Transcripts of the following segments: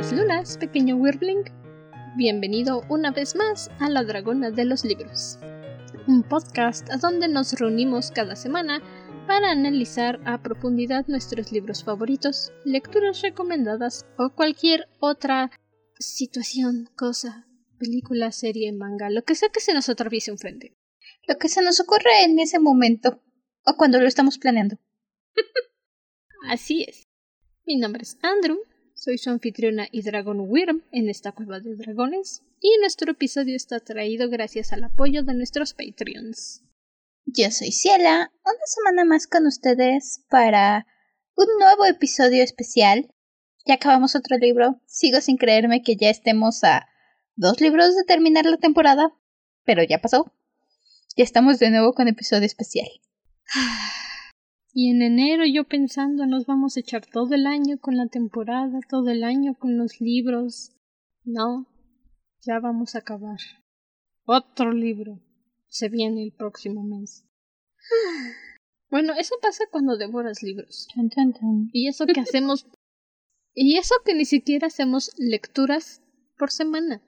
Buenas lunas, pequeño Wirbling. Bienvenido una vez más a La Dragona de los Libros, un podcast a donde nos reunimos cada semana para analizar a profundidad nuestros libros favoritos, lecturas recomendadas o cualquier otra situación, cosa, película, serie, manga, lo que sea que se nos atraviese enfrente. Lo que se nos ocurre en ese momento o cuando lo estamos planeando. Así es. Mi nombre es Andrew, soy su anfitriona y Dragon Wyrm en esta cueva de dragones, y nuestro episodio está traído gracias al apoyo de nuestros Patreons. Yo soy Ciela, una semana más con ustedes para un nuevo episodio especial. Ya acabamos otro libro, sigo sin creerme que ya estemos a dos libros de terminar la temporada, pero ya pasó. Ya estamos de nuevo con episodio especial. Y en enero yo pensando nos vamos a echar todo el año con la temporada, todo el año con los libros. No, ya vamos a acabar. Otro libro. Se viene el próximo mes. Bueno, eso pasa cuando devoras libros. Y eso que hacemos... y eso que ni siquiera hacemos lecturas por semana.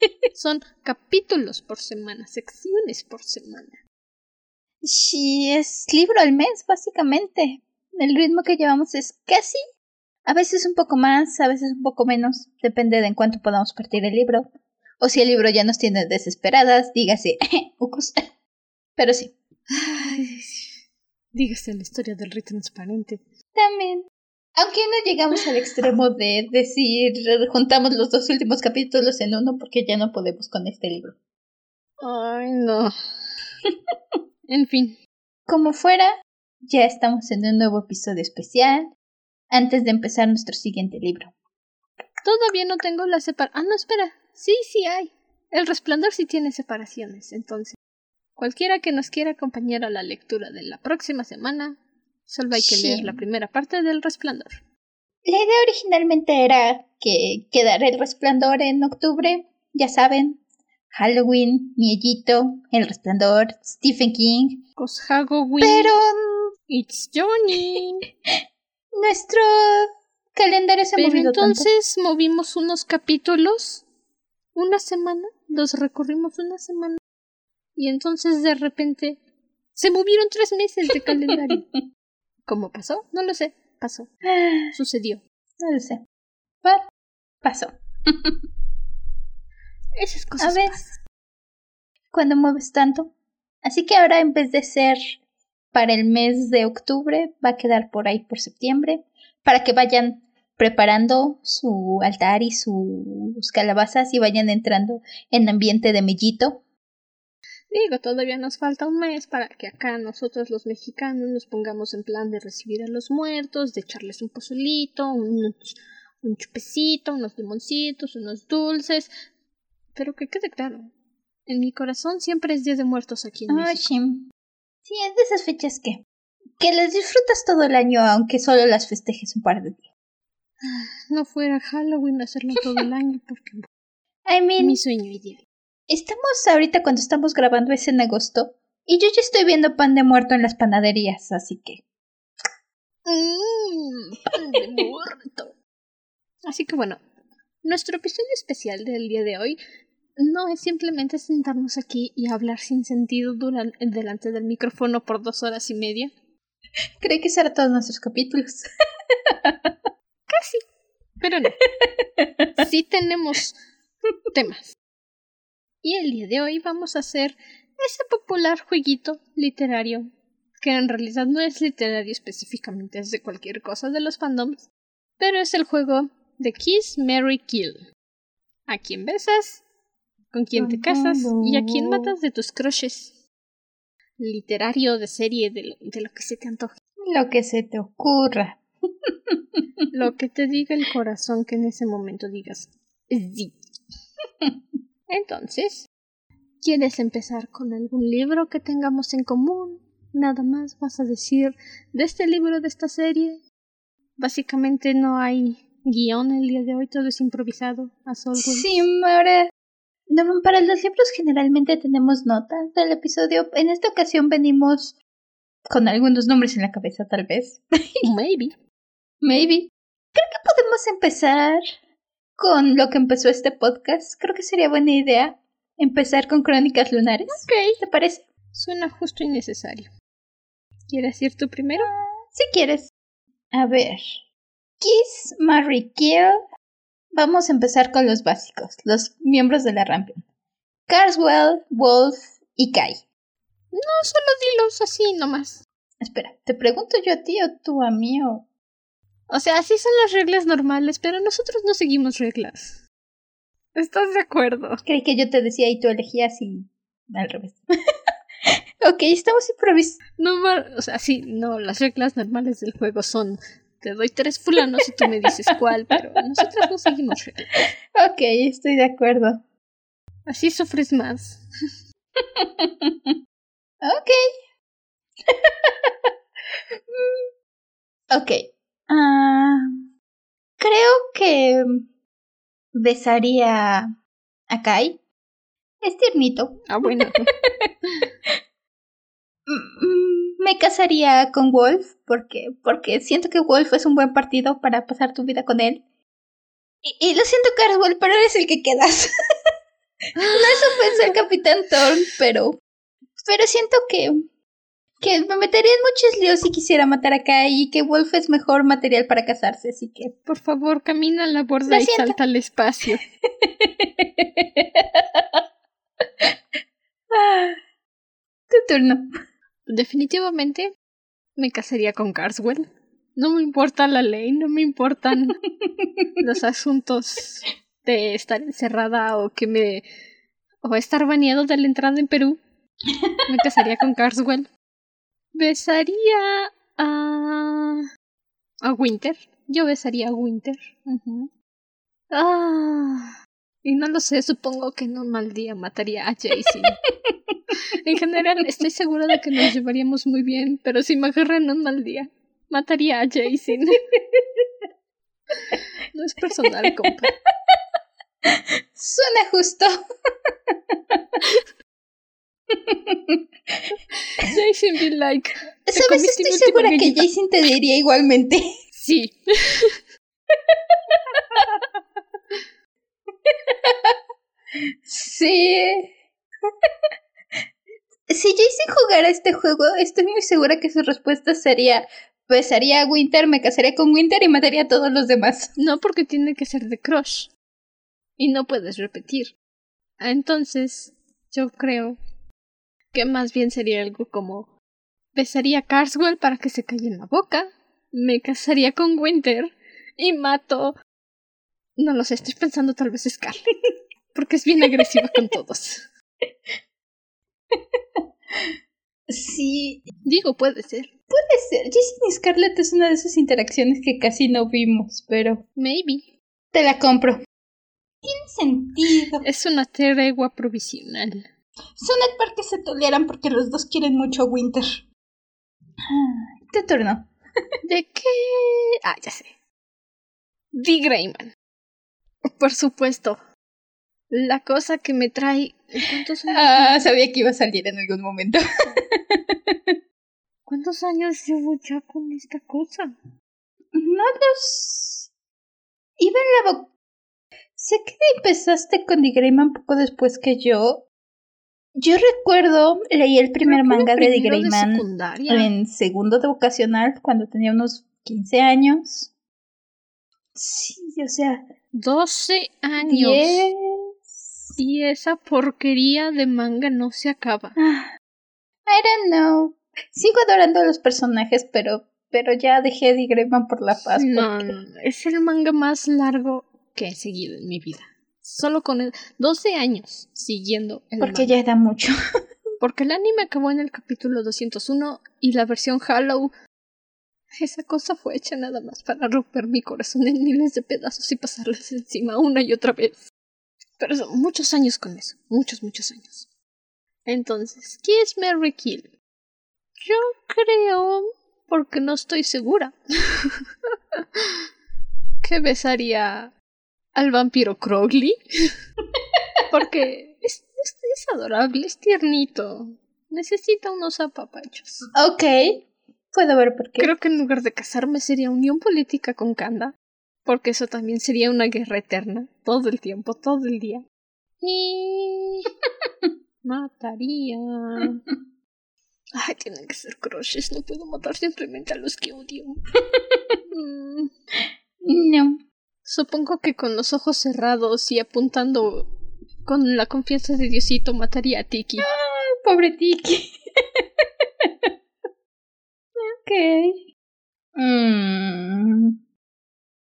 Son capítulos por semana, secciones por semana. Sí, es libro al mes, básicamente. El ritmo que llevamos es casi, a veces un poco más, a veces un poco menos, depende de en cuánto podamos partir el libro. O si el libro ya nos tiene desesperadas, dígase, Pero sí. dígase la historia del rey transparente. También. Aunque no llegamos al extremo de decir, juntamos los dos últimos capítulos en uno porque ya no podemos con este libro. Ay, no. En fin. Como fuera, ya estamos en un nuevo episodio especial antes de empezar nuestro siguiente libro. Todavía no tengo la separación. Ah, no, espera. Sí, sí hay. El resplandor sí tiene separaciones, entonces. Cualquiera que nos quiera acompañar a la lectura de la próxima semana, solo hay que leer la primera parte del resplandor. La idea originalmente era que quedara el resplandor en octubre, ya saben, Halloween, Miellito, El Resplandor, Stephen King. Cos Halloween. Pero. It's Johnny. Nuestro calendario se Pero entonces movimos unos capítulos. Una semana. Los recorrimos una semana. Y entonces de repente. Se movieron tres meses de calendario. ¿Cómo pasó? No lo sé. Pasó. Sucedió. No lo sé. Pero pasó. Esas cosas. A ver. Cuando mueves tanto. Así que ahora en vez de ser para el mes de octubre, va a quedar por ahí por septiembre. Para que vayan preparando su altar y sus calabazas y vayan entrando en ambiente de mellito. Digo, todavía nos falta un mes para que acá nosotros los mexicanos nos pongamos en plan de recibir a los muertos, de echarles un pozolito, un, un chupecito, unos limoncitos, unos dulces, pero que quede claro, en mi corazón siempre es Día de Muertos aquí en México. Sí, es de esas fechas que... Que las disfrutas todo el año, aunque solo las festejes un par de días. Ah, no fuera Halloween hacerlo todo el año, porque... I mean, mi sueño ideal. Estamos ahorita cuando estamos grabando es en agosto, y yo ya estoy viendo pan de muerto en las panaderías, así que... Mmm, pan de muerto. Así que bueno, nuestro episodio especial del día de hoy no es simplemente sentarnos aquí y hablar sin sentido durante, delante del micrófono por dos horas y media. Creí que será todos nuestros capítulos. Casi. Pero no. Sí tenemos temas. Y el día de hoy vamos a hacer ese popular jueguito literario, que en realidad no es literario específicamente, es de cualquier cosa de los fandoms, pero es el juego de Kiss, Mary, Kill. ¿A quién besas? Con quién te casas y a quién matas de tus crushes. Literario, de serie, de lo, de lo que se te antoje. Lo que se te ocurra. lo que te diga el corazón que en ese momento digas sí. Entonces, ¿quieres empezar con algún libro que tengamos en común? Nada más vas a decir de este libro, de esta serie. Básicamente no hay guion el día de hoy, todo es improvisado. A Sí, ahora para los libros generalmente tenemos notas del episodio. En esta ocasión venimos con algunos nombres en la cabeza, tal vez. Maybe. Maybe. Creo que podemos empezar con lo que empezó este podcast, creo que sería buena idea empezar con Crónicas Lunares. Ok. ¿Te parece? Suena justo y necesario. ¿Quieres ir tú primero? Si quieres. A ver. Kiss, Marry, Kill. Vamos a empezar con los básicos, los miembros de la Rampion. Carswell, Wolf y Kai. No, solo dilos así nomás. Espera, ¿te pregunto yo a ti o tú a mí o...? O sea, así son las reglas normales, pero nosotros no seguimos reglas. ¿Estás de acuerdo? Creí que yo te decía y tú elegías y... al revés. ok, estamos improvisando. No, o sea, sí, no, las reglas normales del juego son te doy tres fulanos y tú me dices cuál, pero nosotros no seguimos reglas. Ok, estoy de acuerdo. Así sufres más. Ok. ok. Ah, creo que besaría a Kai. Es tiernito. Ah, bueno. Me casaría con Wolf porque, porque siento que Wolf es un buen partido para pasar tu vida con él. Y, y lo siento, Carswell, pero eres el que quedas. no es ofensa al Capitán Thorn, pero. Pero siento que. Que me metería en muchos líos si quisiera matar a Kai y que Wolf es mejor material para casarse, así que. Por favor, camina a la borda y siento. salta al espacio. Ah, tu turno. Definitivamente me casaría con Carswell. No me importa la ley, no me importan los asuntos de estar encerrada o que me. o estar baneado de la entrada en Perú. Me casaría con Carswell. Besaría a. a Winter. Yo besaría a Winter. Ah. Y no lo sé, supongo que en un mal día mataría a Jason. En general, estoy segura de que nos llevaríamos muy bien, pero si me agarra en un mal día, mataría a Jason. No es personal, compa. Suena justo. Jason be like, ¿Sabes? Estoy segura que galleta. Jason te diría igualmente. sí. Sí. Si Jason jugara este juego, estoy muy segura que su respuesta sería: besaría a Winter, me casaría con Winter y mataría a todos los demás. No porque tiene que ser de crush. Y no puedes repetir. Ah, Entonces, yo creo que más bien sería algo como besaría a Carswell para que se calle en la boca, me casaría con Winter y mato. No lo sé, estoy pensando tal vez Scarlet. Porque es bien agresiva con todos. Sí, Digo, puede ser. puede ser. Jason y Scarlett es una de esas interacciones que casi no vimos, pero Maybe. te la compro. Tiene sentido. Es una tregua provisional. Son para que se toleran porque los dos quieren mucho a Winter. Ah, Tu turno. ¿De qué? Ah, ya sé. Di Greyman. Por supuesto. La cosa que me trae. ¿Cuántos años, Ah, sabía que iba a salir en algún momento. ¿Cuántos años llevo ya con esta cosa? No los... Iba en la bo- Sé que empezaste con The Greyman poco después que yo. Yo recuerdo, leí el primer manga de The primero Greyman secundaria. en segundo de vocacional cuando tenía unos 15 años. Sí, o sea, 12 años. 10. Y esa porquería de manga no se acaba. Ah, I don't know. Sigo adorando a los personajes, pero, pero ya dejé The Greyman por la paz. No, porque- no, no, es el manga más largo que he seguido en mi vida. Solo con el 12 años siguiendo el Porque manga. ya da mucho. Porque el anime acabó en el capítulo 201 y la versión Hollow. Esa cosa fue hecha nada más para romper mi corazón en miles de pedazos y pasarles encima una y otra vez. Pero son muchos años con eso. Muchos, muchos años. Entonces, ¿qué es Mary Kill? Yo creo, porque no estoy segura, que besaría al vampiro Crowley. porque es, es, es adorable, es tiernito. Necesita unos apapachos. Ok. Puedo ver por qué. Creo que en lugar de casarme sería unión política con Kanda. Porque eso también sería una guerra eterna. Todo el tiempo, todo el día. Y... Mataría. Ay, tienen que ser crushes. No puedo matar simplemente a los que odio. Mm, No. Supongo que con los ojos cerrados y apuntando con la confianza de Diosito mataría a Tiki. Pobre Tiki. ok. Mm.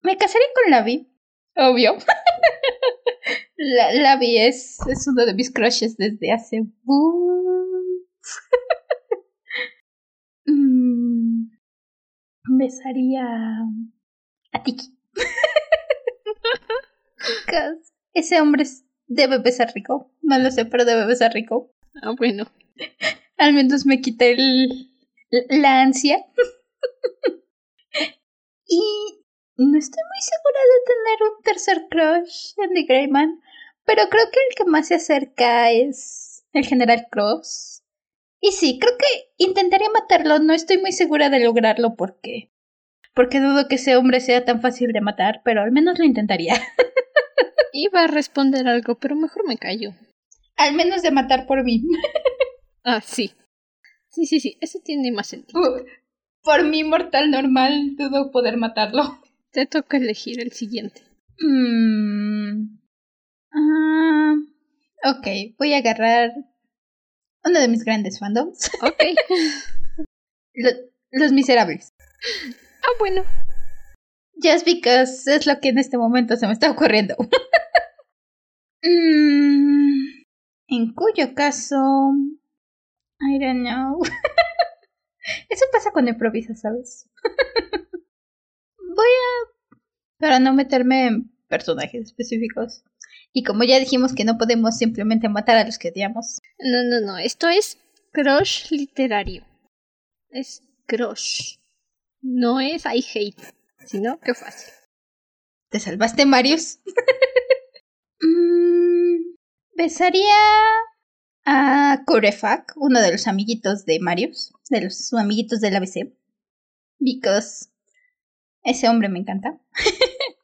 Me casaré con Lavi. Obvio. La, Lavi es, es uno de mis crushes desde hace. Mm. Besaría a Tiki. Ese hombre debe besar rico. No lo sé, pero debe besar rico. Ah, bueno. Al menos me quité el, la ansia. y no estoy muy segura de tener un tercer crush en The Greyman, pero creo que el que más se acerca es el General Cross. Y sí, creo que intentaría matarlo. No estoy muy segura de lograrlo porque. Porque dudo que ese hombre sea tan fácil de matar, pero al menos lo intentaría. Iba a responder algo, pero mejor me callo. al menos de matar por mí. Ah, sí. Sí, sí, sí. Eso tiene más sentido. Por mi mortal normal, dudo poder matarlo. Te toca elegir el siguiente. Mm. Ah, ok, voy a agarrar uno de mis grandes fandoms. Ok. Lo- Los Miserables. ah, bueno. Just because es lo que en este momento se me está ocurriendo. Mm, en cuyo caso... I don't know. Eso pasa cuando improvisas, ¿sabes? Voy a... Para no meterme en personajes específicos. Y como ya dijimos que no podemos simplemente matar a los que odiamos. No, no, no. Esto es crush literario. Es crush. No es I hate. Sino qué fácil. ¿Te salvaste, Marius? Mm, besaría a Corefak, uno de los amiguitos de Marius, de los amiguitos del ABC. Because ese hombre me encanta.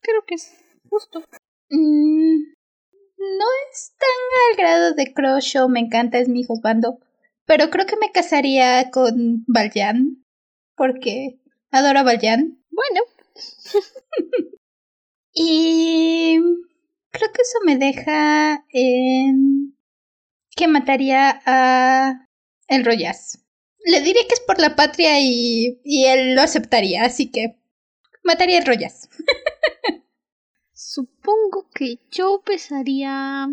Creo que es justo. Mm, no es tan al grado de crush o me encanta, es mi hijo bando. Pero creo que me casaría con Valjan. Porque adoro a Valjan. Bueno, Y creo que eso me deja en que mataría a el Royas. Le diré que es por la patria y, y él lo aceptaría, así que mataría al Royas. supongo que yo besaría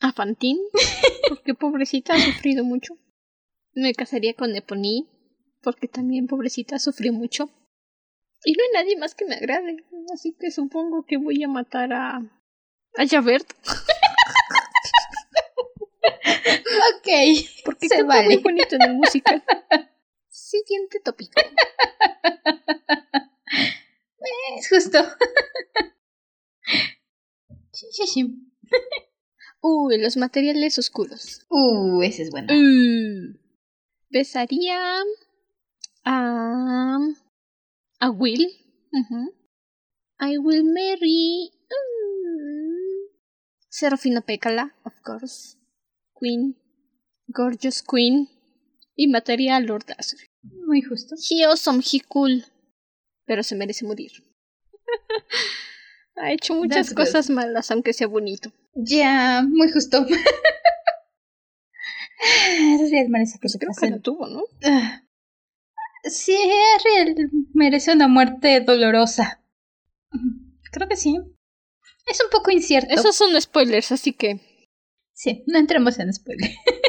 a Fantine. Porque pobrecita ha sufrido mucho. Me casaría con Epony. Porque también pobrecita sufrió mucho. Y no hay nadie más que me agrade. Así que supongo que voy a matar a. a Javert. Ok, Porque se vale. muy bonito en el musical. Siguiente tópico. Es justo. Uy, los materiales oscuros. Uh, ese es bueno. Mm. Besaría a. a Will. Ujú. I will marry. mm, Serafina Pécala, of course. Queen. Gorgeous Queen. Y mataría a Lord Asriel. Muy justo. He awesome, he cool. Pero se merece morir. ha hecho muchas That's good. cosas malas, aunque sea bonito. Ya, muy justo. Ariel merece que se creo que lo tuvo, ¿no? Ah. Sí, Ariel merece una muerte dolorosa. Creo que sí. Es un poco incierto. Esos son spoilers, así que. Sí, no entremos en spoiler.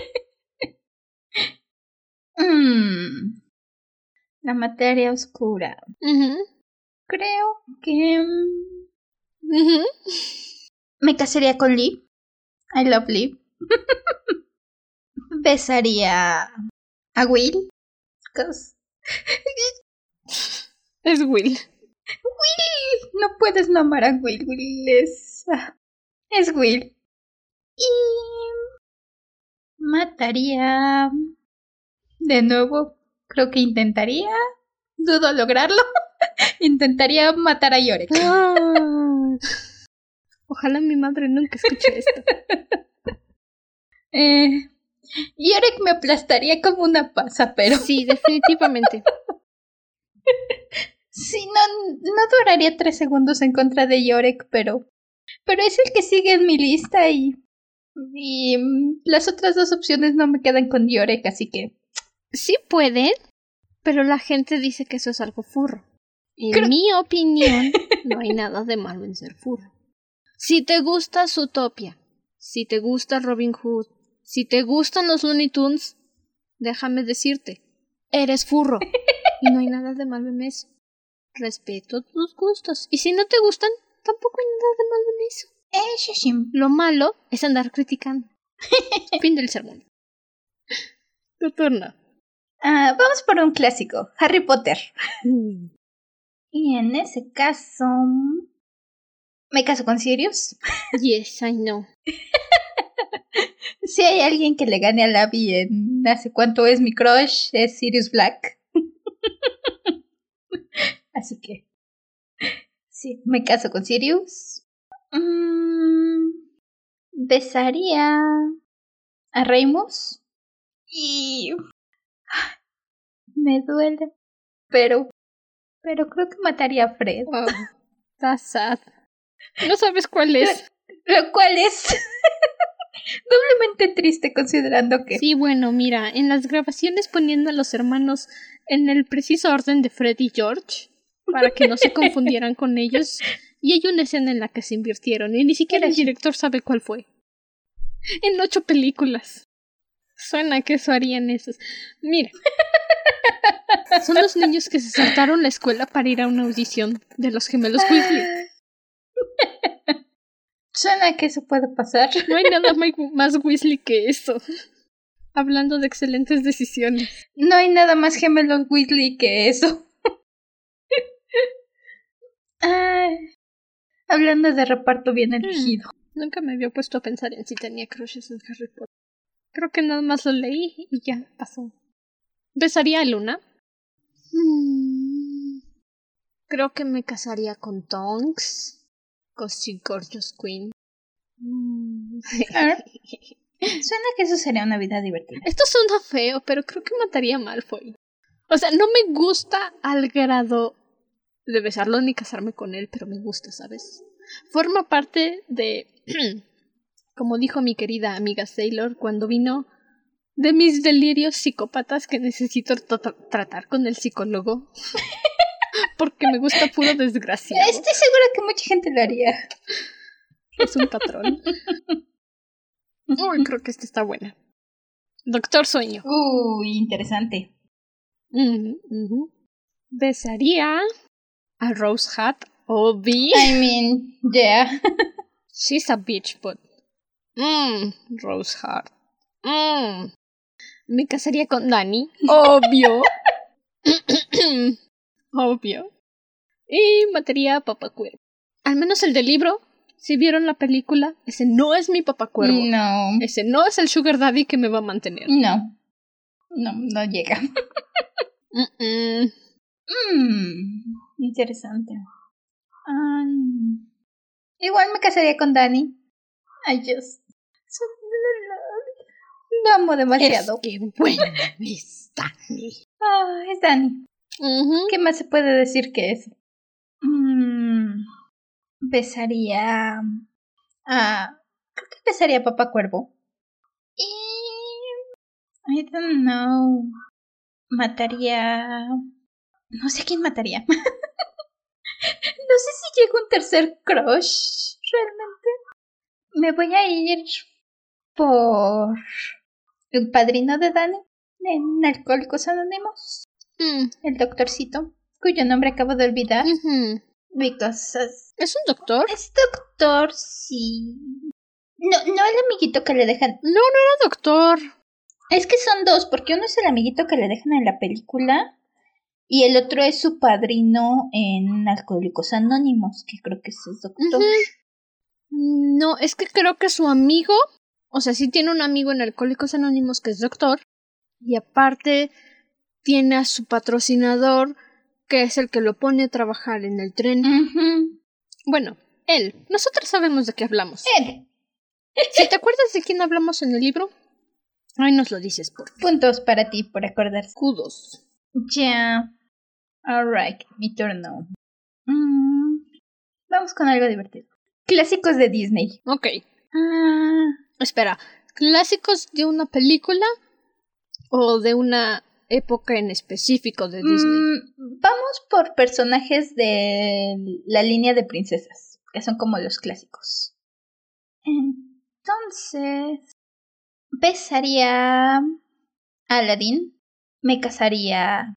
Mm. La materia oscura. Creo que mm, me casaría con Lee. I love Lee. Besaría a Will. 'cause Es Will. No puedes no amar a Will. Will es. ah, Es Will. Y. Mataría. De nuevo. Creo que intentaría. Dudo lograrlo. intentaría matar a Yorek. Ah. Ojalá mi madre nunca escuche esto. Eh, Yorek me aplastaría como una pasa, pero Sí, definitivamente. sí, no, no duraría tres segundos en contra de Yorek, pero, pero es el que sigue en mi lista y, y mm, las otras dos opciones no me quedan con Yorek, así que Sí pueden, pero la gente dice que eso es algo furro. En Creo- mi opinión, no hay nada de malo en ser furro. Si te gusta Zootopia, si te gusta Robin Hood, si te gustan los Looney Tunes, déjame decirte, eres furro. Y no hay nada de malo en eso. Respeto tus gustos. Y si no te gustan, tampoco hay nada de malo en eso. Eh, Shishim. Lo malo es andar criticando. fin del sermón. Tu turno. Ah, vamos por un clásico, Harry Potter. Y en ese caso, me caso con Sirius. Yes, I know. Si hay alguien que le gane a Abby en hace cuánto es mi crush, es Sirius Black. Así que, sí, me caso con Sirius. Mm, besaría a Remus. Y me duele, pero, pero creo que mataría a Fred. Wow. That's sad. No sabes cuál es. Lo cual es doblemente triste considerando que Sí, bueno, mira, en las grabaciones poniendo a los hermanos en el preciso orden de Fred y George, para que no se confundieran con ellos, y hay una escena en la que se invirtieron, y ni siquiera el director sabe cuál fue. En ocho películas. Suena que eso harían esos. Mira. Son los niños que se saltaron la escuela para ir a una audición de los gemelos Weasley. suena que eso puede pasar. No hay nada más Weasley que eso. Hablando de excelentes decisiones. No hay nada más gemelos Weasley que eso. Ay, hablando de reparto bien elegido. Nunca me había puesto a pensar en si tenía crushes en Harry Potter. Creo que nada más lo leí y ya pasó. ¿Besaría a Luna? Mm, Creo que me casaría con Tonks. Cosy Gorgeous Queen. Mm. Suena que eso sería una vida divertida. Esto suena feo, pero creo que mataría a Malfoy. O sea, no me gusta al grado de besarlo ni casarme con él, pero me gusta, ¿sabes? Forma parte de, como dijo mi querida amiga Sailor cuando vino, de mis delirios psicópatas que necesito tra- tratar con el psicólogo. Porque me gusta puro desgraciado. Estoy segura que mucha gente lo haría. Es un patrón. Uy, creo que esta está buena. Doctor Sueño. Uy, interesante. Ujú. Besaría a Rose Hat, Obi. I mean, yeah. She's a bitch, but. Mmm, Rose Hat. Mmm. Me casaría con Dani. Obvio. Obvio. Y mataría a Papá Cuervo. Al menos el del libro, si vieron la película, ese no es mi Papá Cuervo. No, Ese no es el Sugar Daddy que me va a mantener. no. No, no llega. Mm-mm. Mm, interesante. Ah, igual me casaría con Dani. I just. Lo amo demasiado. Es que bueno es Dani. Ah, es Dani. ¿Qué más se puede decir que eso? Mm, besaría a. Creo que besaría a Papá Cuervo. Y. I don't know. Mataría. No sé a quién mataría. no sé si llega un tercer crush. Realmente. Me voy a ir por. El padrino de Dani. En Alcohólicos Anónimos Mm, el doctorcito, cuyo nombre acabo de olvidar. Because es, ¿Es un doctor? es doctor, sí. No, no el amiguito que le dejan. No, no era doctor. Es que son dos, porque uno es el amiguito que le dejan en la película y el otro es su padrino en Alcohólicos Anónimos, que creo que es doctor. No, es que creo que su amigo, o sea, sí tiene un amigo en Alcohólicos Anónimos que es doctor, y aparte tiene a su patrocinador que es el que lo pone a trabajar en el tren. Bueno, él. Nosotros sabemos de qué hablamos. Él. Si te acuerdas de quién hablamos en el libro, ahí nos lo dices por Puntos para ti por acordarse. Kudos. Ya. Alright, mi turno. Mm, vamos con algo divertido. Clásicos de Disney. Ok. Ah, Espera, ¿clásicos de una película o de una época en específico de Disney? mm, vamos por personajes de la línea de princesas, que son como los clásicos. Entonces, besaría a Aladdin, me casaría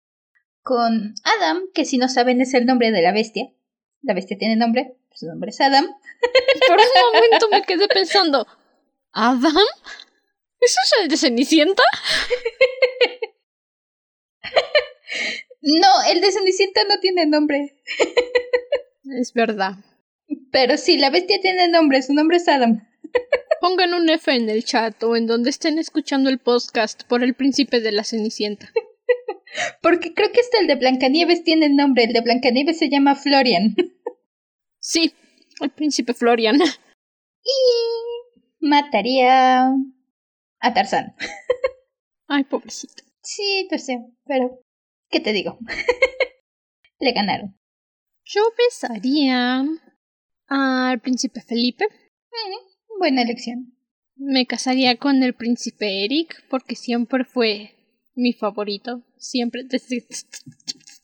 con Adam, que si no saben es el nombre de la bestia. La bestia tiene nombre, su nombre es Adam. Por un momento me quedé pensando, ¿Adam? ¿Eso es el de Cenicienta? No, el de Cenicienta no tiene nombre. Es verdad. Pero sí, la bestia tiene nombre, su nombre es Adam. Pongan un F en el chat o en donde estén escuchando el podcast por el príncipe de la Cenicienta. Porque creo que hasta el de Blancanieves tiene nombre, el de Blancanieves se llama Florian. Sí, el príncipe Florian. Y mataría a Tarzán. Ay, pobrecito. Sí, sé, pero ¿qué te digo? Le ganaron. Yo besaría al príncipe Felipe. Mm, buena elección. Me casaría con el príncipe Eric porque siempre fue mi favorito. Siempre, desde,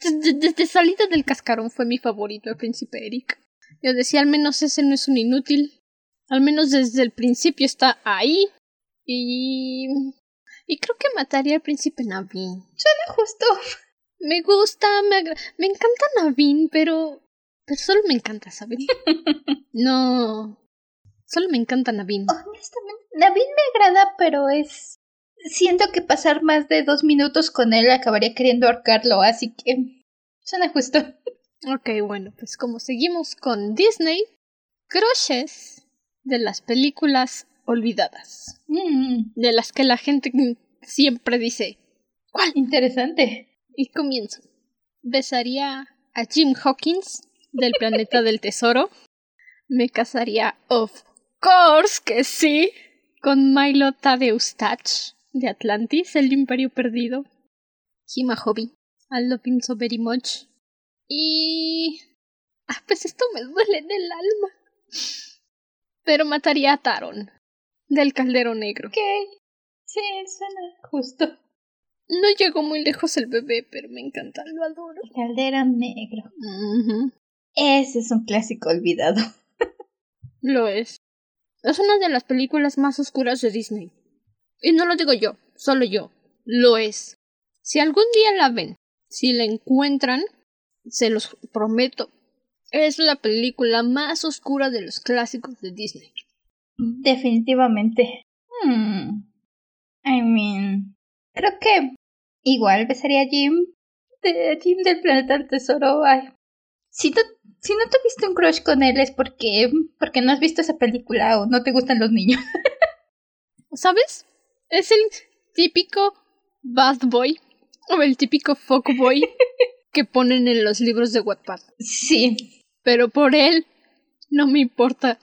desde, desde salida del cascarón fue mi favorito el príncipe Eric. Yo decía, al menos ese no es un inútil. Al menos desde el principio está ahí. Y... Y creo que mataría al príncipe Navin. Suena justo. Me gusta, me, agra- me encanta Navin, pero... Pero solo me encanta, ¿saben? No... Solo me encanta Navin. Honestamente, Navin me agrada, pero es... Siento que pasar más de dos minutos con él acabaría queriendo ahorcarlo, así que... Suena justo. Ok, bueno, pues como seguimos con Disney, crushes de las películas olvidadas. Mm, De las que la gente siempre dice, ¿cuál? interesante. Y comienzo. Besaría a Jim Hawkins del planeta del tesoro. Me casaría, of course que sí, con Milo Tadeusz de Atlantis, el Imperio Perdido. Hima Hobby. I love him so very much. Y... Ah, pues esto me duele en el alma. Pero mataría a Taron, del Caldero Negro. Ok. Sí, suena justo. No llegó muy lejos el bebé, pero me encanta, lo adoro. Caldera negro. Ujú. Ese es un clásico olvidado. Lo es. Es una de las películas más oscuras de Disney. Y no lo digo yo, solo yo. Lo es. Si algún día la ven, si la encuentran, se los prometo, es la película más oscura de los clásicos de Disney. Definitivamente. Hmm. I mean. Creo que igual besaría a Jim. De Jim del planeta tesoro. Ay. Si, no, si no tuviste un crush con él es porque, porque no has visto esa película o no te gustan los niños. ¿Sabes? Es el típico bad boy o el típico fuckboy que ponen en los libros de Wattpad. Sí. Pero por él no me importa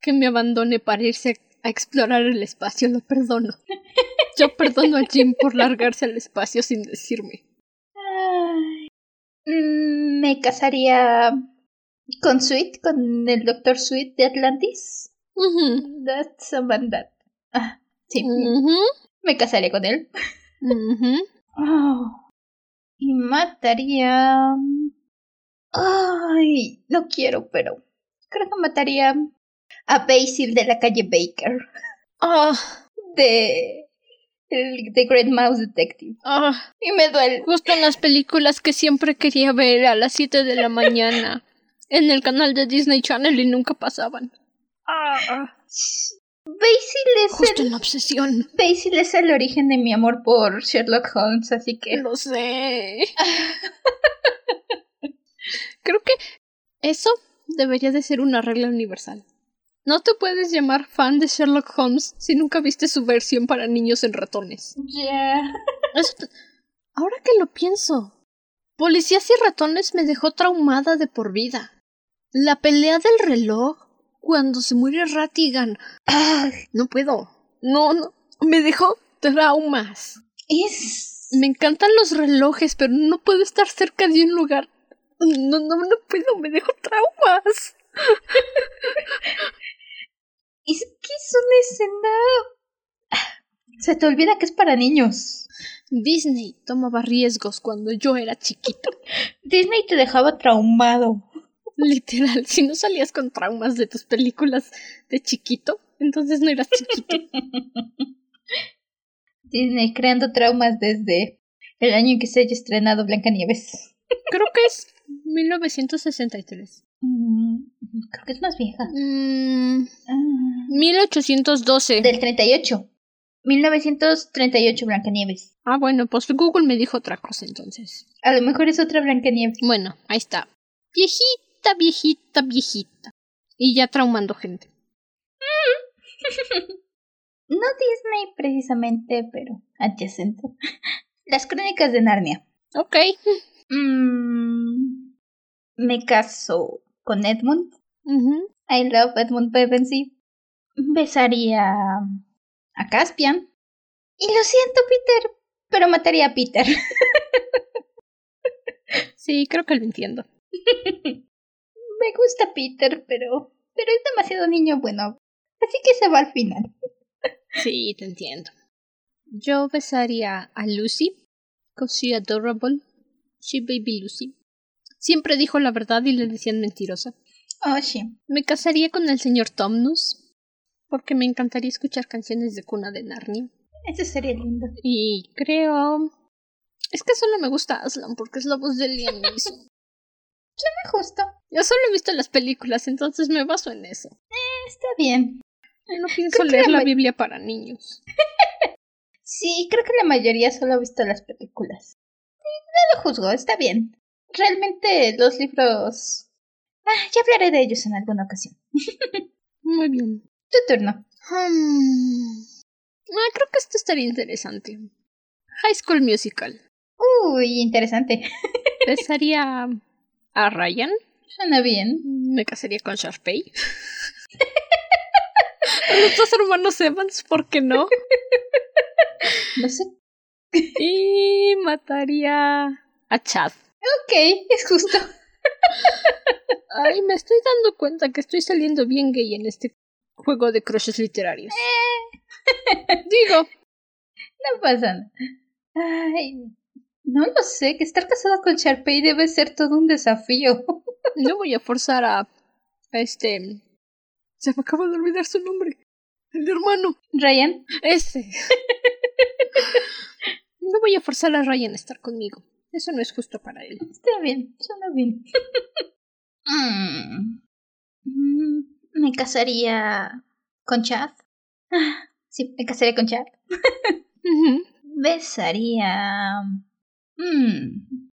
que me abandone para irse a explorar el espacio, lo perdono. Yo perdono a Jim por largarse al espacio sin decirme. Ay. Mm, Me casaría con Sweet, con el Doctor Sweet de Atlantis. That's a man that. Ah, sí. Me casaría con él. Oh. Y mataría. Ay, no quiero, pero creo que mataría a Basil de la calle Baker. Ah, De. el- The Great Mouse Detective. ah, Y me duele. justo en las películas que siempre quería ver a las 7 de la mañana en el canal de Disney Channel y nunca pasaban. Ah, Basil es justo el. en la obsesión. Basil es el origen de mi amor por Sherlock Holmes, así que. Lo sé. Creo que eso debería de ser una regla universal. No te puedes llamar fan de Sherlock Holmes si nunca viste su versión para niños en ratones. Ya. Eso te- Ahora que lo pienso, Policías y ratones me dejó traumada de por vida. La pelea del reloj, cuando se muere Ratigan. Ay, No puedo. No, no. Me dejó traumas. es... Me encantan los relojes, pero no puedo estar cerca de un lugar. No, no, no puedo, me dejó traumas. Es que es una escena... Se te olvida que es para niños. Disney tomaba riesgos cuando yo era chiquito. Disney te dejaba traumado. Literal, si no salías con traumas de tus películas de chiquito, entonces no eras chiquito. Disney creando traumas desde el año en que se haya estrenado Blancanieves. Creo que es 1963. Mm, creo que es más vieja. Mm, Ah, 1812. del 38. 1938 Blancanieves. Ah, bueno, pues Google me dijo otra cosa entonces. A lo mejor es otra Blancanieves. Bueno, ahí está. Viejita, viejita, viejita. Y ya traumando gente. No Disney precisamente, pero adyacente. Las crónicas de Narnia. Ok. Mm, me caso con Edmund. I love Edmund Pevensey. Besaría a Caspian. Y lo siento, Peter, pero mataría a Peter. Sí, creo que lo entiendo. Me gusta Peter, pero pero es demasiado niño bueno. Así que se va al final. Sí, te entiendo. Yo besaría a Lucy, cause she adorable. She baby Lucy. Siempre dijo la verdad y le decían mentirosa. Oh, sí. Me casaría con el señor Tomnus, porque me encantaría escuchar canciones de cuna de Narnia. Ese sería lindo. Y creo... Es que solo me gusta Aslan porque es la voz de Liam Neeson. Suena justo. Yo solo he visto las películas, entonces me baso en eso. Está bien. Yo no pienso Creo leer la Biblia para niños. Sí, creo que la mayoría solo ha visto las películas. No lo juzgo, está bien. Realmente los libros... Ah, ya hablaré de ellos en alguna ocasión. Muy bien. Tu turno. Hmm. Ah, creo que esto estaría interesante. High School Musical. Uy, interesante. Besaría a Ryan. Suena bien. Me casaría con Sharpay. dos hermanos Evans, ¿por qué no? No sé. Y mataría a Chad. Ok, es justo. Ay, me estoy dando cuenta que estoy saliendo bien gay en este juego de crushes literarios. Digo, No pasa nada. Ay, no lo sé, que estar casada con Sharpay debe ser todo un desafío. no voy a forzar a, a este... Se me acaba de olvidar su nombre. El hermano. Ryan, Ese. no voy a forzar a Ryan a estar conmigo. Eso no es justo para él. está bien, suena bien. Mm. Mm, Me casaría con Chad. Ah, sí, me casaría con Chad. Besaría. Mm.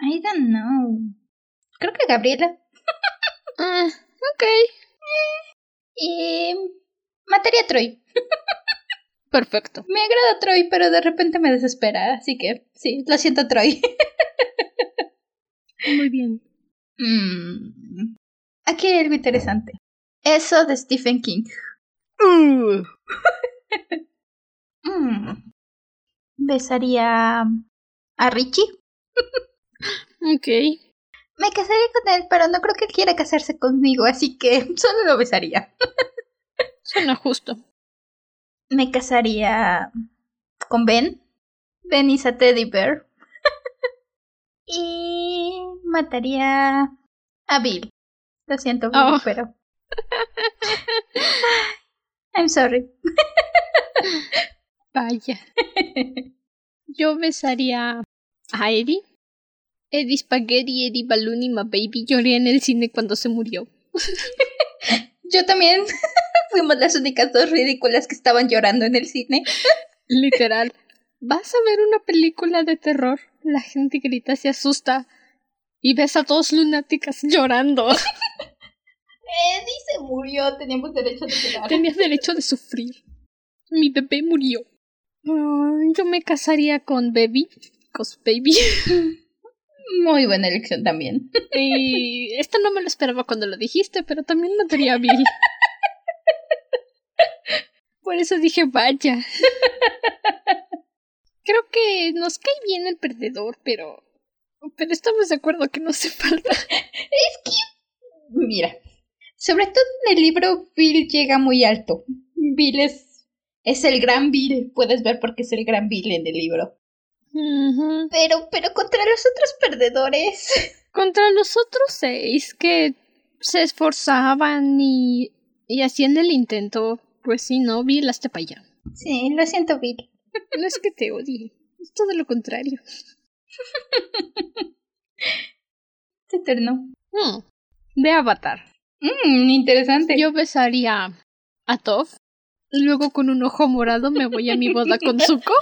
I don't know. Creo que Gabriela. Ah, ok. Y. Mataría a Troy. Perfecto. Me agrada Troy, pero de repente me desespera. Así que, sí, lo siento, Troy. Muy bien. Mm. Aquí hay algo interesante. Eso de Stephen King. Uh, Mm. Besaría a Richie. ok. Me casaría con él, pero no creo que quiera casarse conmigo, así que solo lo besaría. Suena justo. Me casaría con Ben. Ben is a teddy bear. y mataría a Bill. Lo siento, Bill, Oh. pero. I'm sorry. Vaya. Yo besaría a Eddie. Eddie Spaghetti, Eddie Balloon y My Baby. Lloré en el cine cuando se murió. Yo también. Fuimos las únicas dos ridículas que estaban llorando en el cine. Literal. Vas a ver una película de terror, la gente grita, se asusta y ves a dos lunáticas llorando. Eddie se murió, teníamos derecho a llorar. Tenías derecho de sufrir. Mi bebé murió. Ay, yo me casaría con Baby. Cos Baby. Muy buena elección también. Y esto no me lo esperaba cuando lo dijiste, pero también mataría a Bill. Por eso dije, vaya. Creo que nos cae bien el perdedor, pero. Pero estamos de acuerdo que no hace falta. Es que. Mira. Sobre todo en el libro, Bill llega muy alto. Bill es. Es el gran Bill. Puedes ver por qué es el gran Bill en el libro. Pero, pero contra los otros perdedores. Contra los otros seis que se esforzaban y, y hacían el intento, pues sí, no, Bill hasta para allá. Sí, lo siento, Bill. No es que te odie, es todo lo contrario. Te eterno. De Avatar. Mmm, interesante. Yo besaría a Toph. Luego con un ojo morado me voy a mi boda con Zuko.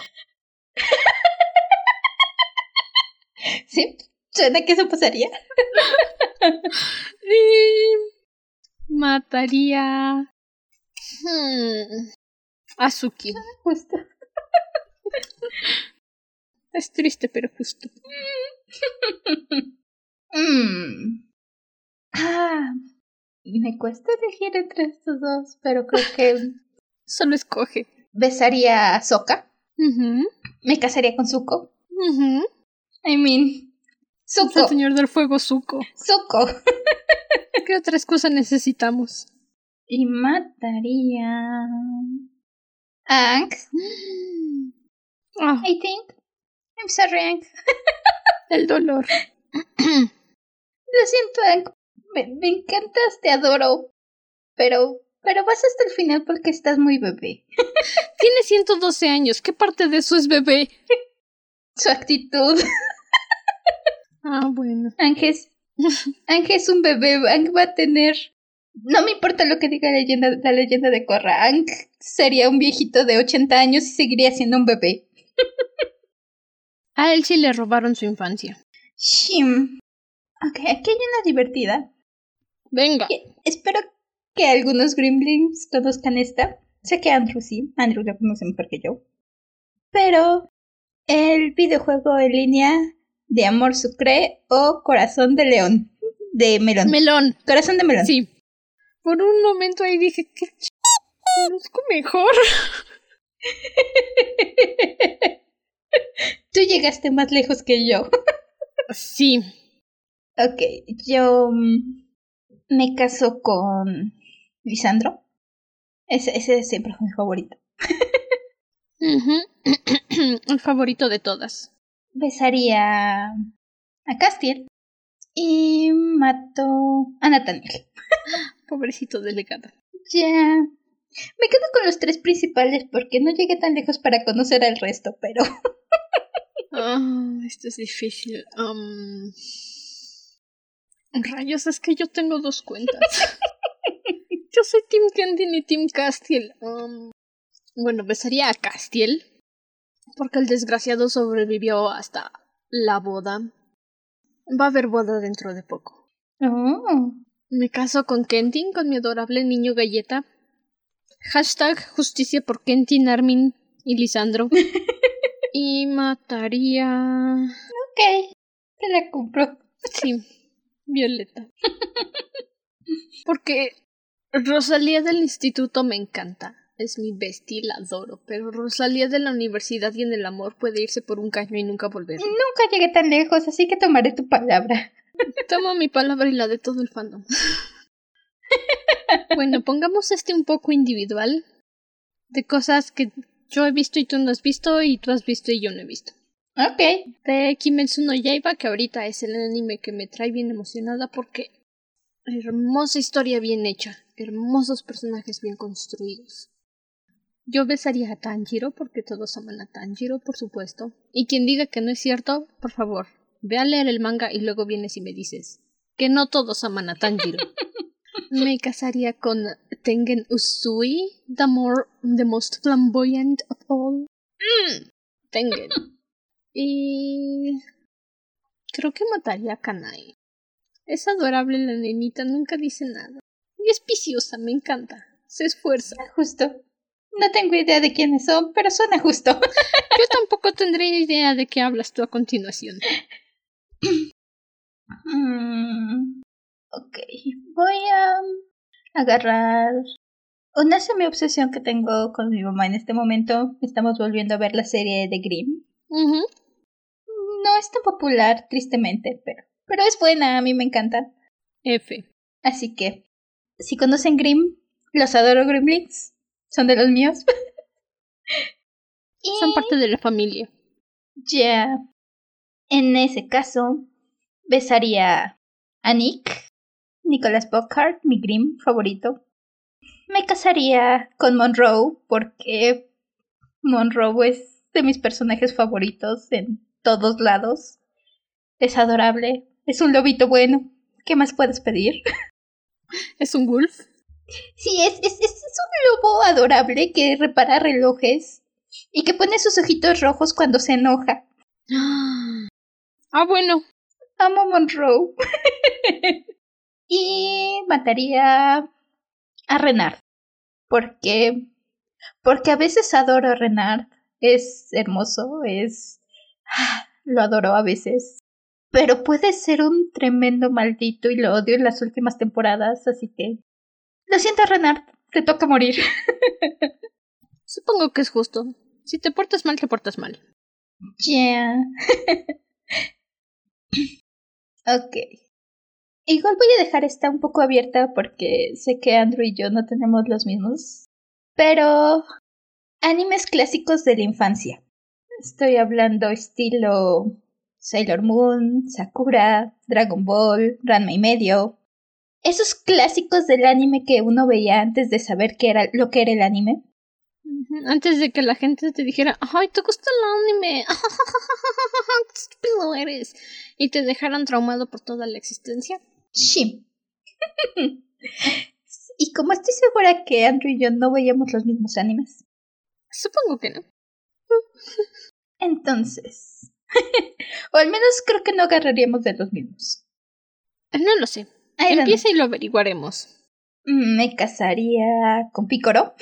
Sí, suena que eso pasaría. Y mataría hmm, a Suki. Justo. Es triste, pero justo. Mm. Ah, me cuesta elegir entre estos dos, pero creo que Solo escoge. besaría a Sokka. Ujú, Me casaría con Zuko. ujú. I mean, Es el Zuko. señor del fuego, Zuko. Zuko. ¿Qué otra excusa necesitamos? Y mataría a Aang, Ah, I think. I'm sorry, Aang. el dolor. Lo siento, Aang. Me, me encantas, te adoro. Pero, pero vas hasta el final porque estás muy bebé. Tiene 112 años. ¿Qué parte de eso es bebé? Su actitud. Ah, bueno. Es, Aang es un bebé. Aang va a tener. No me importa lo que diga la leyenda, la leyenda de Korra. Aang sería un viejito de 80 años y seguiría siendo un bebé. A él sí le robaron su infancia. Shim. Ok, aquí hay una divertida. Venga. que espero que algunos Gremlins conozcan esta. Sé que Andrew sí, Andrew la conoce mejor que yo. Pero el videojuego en línea de Amor Sucre o Corazón de León. De Melón. Melón. Corazón de Melón. Sí. Por un momento ahí dije, ¿qué ch... conozco mejor? Tú llegaste más lejos que yo. Sí. Ok, yo mm, me caso con Lisandro. Ese, ese siempre fue mi favorito. El favorito de todas. Besaría a Castiel y mato a Nathaniel. Pobrecito delegado. Ya. Me quedo con los tres principales porque no llegué tan lejos para conocer al resto, pero Ah, esto es difícil. Rayos, es que yo tengo dos cuentas. soy Team Kendin y Team Castiel. Am, Bueno, besaría a Castiel. Porque el desgraciado sobrevivió hasta la boda. Va a haber boda dentro de poco. Oh. Me caso con Kentin, con mi adorable niño galleta. Hashtag justicia por Kentin, Armin y Lisandro. y mataría. Ok, te la compro. Sí, Violeta. Porque Rosalía del instituto me encanta. Es mi bestia la adoro. Pero Rosalía de la universidad y en el amor puede irse por un caño y nunca volver. Nunca llegué tan lejos, así que tomaré tu palabra. Tomo mi palabra y la de todo el fandom. bueno, pongamos este un poco individual. De cosas que yo he visto y tú no has visto y tú has visto y yo no he visto. Ok. De Kimetsu no Yaiba, que ahorita es el anime que me trae bien emocionada porque hermosa historia bien hecha, hermosos personajes bien construidos. Yo besaría a Tanjiro porque todos aman a Tanjiro, por supuesto. Y quien diga que no es cierto, por favor, ve a leer el manga y luego vienes y me dices que no todos aman a Tanjiro. me casaría con Tengen Usui, the more the most flamboyant of all. Mm, Tengen. Y creo que mataría a Kanai. Es adorable la nenita, nunca dice nada. Y es viciosa, me encanta. Se esfuerza. Justo. No tengo idea de quiénes son, pero suena justo. Yo tampoco tendré idea de qué hablas tú a continuación. Mm, ok, voy a agarrar una semi-obsesión que tengo con mi mamá en este momento. Estamos volviendo a ver la serie de Grimm. No es tan popular, tristemente, pero, pero es buena, a mí me encanta. F. Así que, si conocen Grimm, los adoro Gremlins. Son de los míos. Son parte de la familia. Ya. En ese caso, besaría a Nick, Nicholas Bockhart, mi Grimm favorito. Me casaría con Monroe porque Monroe es de mis personajes favoritos en todos lados. Es adorable, es un lobito bueno. ¿Qué más puedes pedir? ¿Es un wolf? Sí, es, es, es, un lobo adorable que repara relojes y que pone sus ojitos rojos cuando se enoja. Ah, bueno. Amo Monroe. y mataría a Renard. Porque. Porque a veces adoro a Renard. Es hermoso, es. Lo adoro a veces. Pero puede ser un tremendo maldito y lo odio en las últimas temporadas, así que. Lo siento, Renard. Te toca morir. Supongo que es justo. Si te portas mal, te portas mal. Ya. ok. Igual voy a dejar esta un poco abierta porque sé que Andrew y yo no tenemos los mismos. Pero... Animes clásicos de la infancia. Estoy hablando estilo Sailor Moon, Sakura, Dragon Ball, Ranma y medio. Esos clásicos del anime que uno veía antes de saber qué era lo que era el anime. Antes de que la gente te dijera, ay, te gusta el anime, qué estúpido eres, y te dejaran traumado por toda la existencia. Sí. y como estoy segura que Andrew y yo no veíamos los mismos animes. Supongo que no. Entonces. o al menos creo que no agarraríamos de los mismos. No lo sé. Empieza y lo averiguaremos. Me casaría con Picoro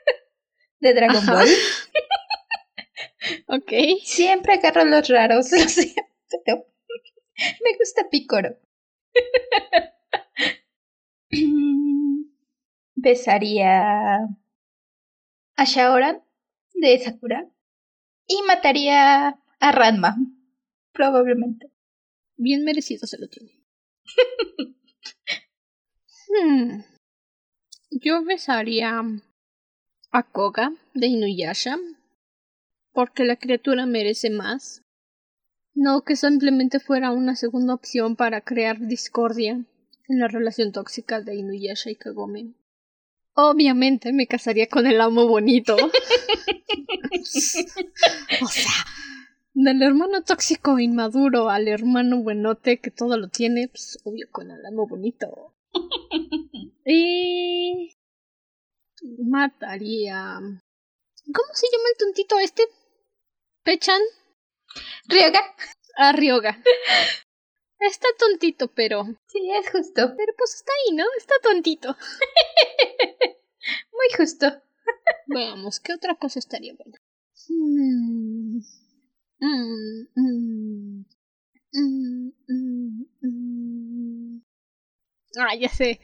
de Dragon Ball. ok. Siempre agarro los raros, lo siento. Me gusta Picoro. Besaría a Shaoran de Sakura y mataría a Ranma, probablemente. Bien merecido se lo tiene. Hmm. Yo besaría a Koga de Inuyasha porque la criatura merece más. No que simplemente fuera una segunda opción para crear discordia en la relación tóxica de Inuyasha y Kagome. Obviamente me casaría con el amo bonito. o sea, del hermano tóxico inmaduro al hermano buenote que todo lo tiene, pues obvio con el amo bonito. y mataría. ¿Cómo se llama el tontito este? ¿Pechan? Ryoga. Ah, Ryoga. Está tontito, pero. Sí, es justo. Pero pues está ahí, ¿no? Está tontito. Muy justo. Veamos, ¿qué otra cosa estaría buena? Mm, mm, mm, ah, ya sé.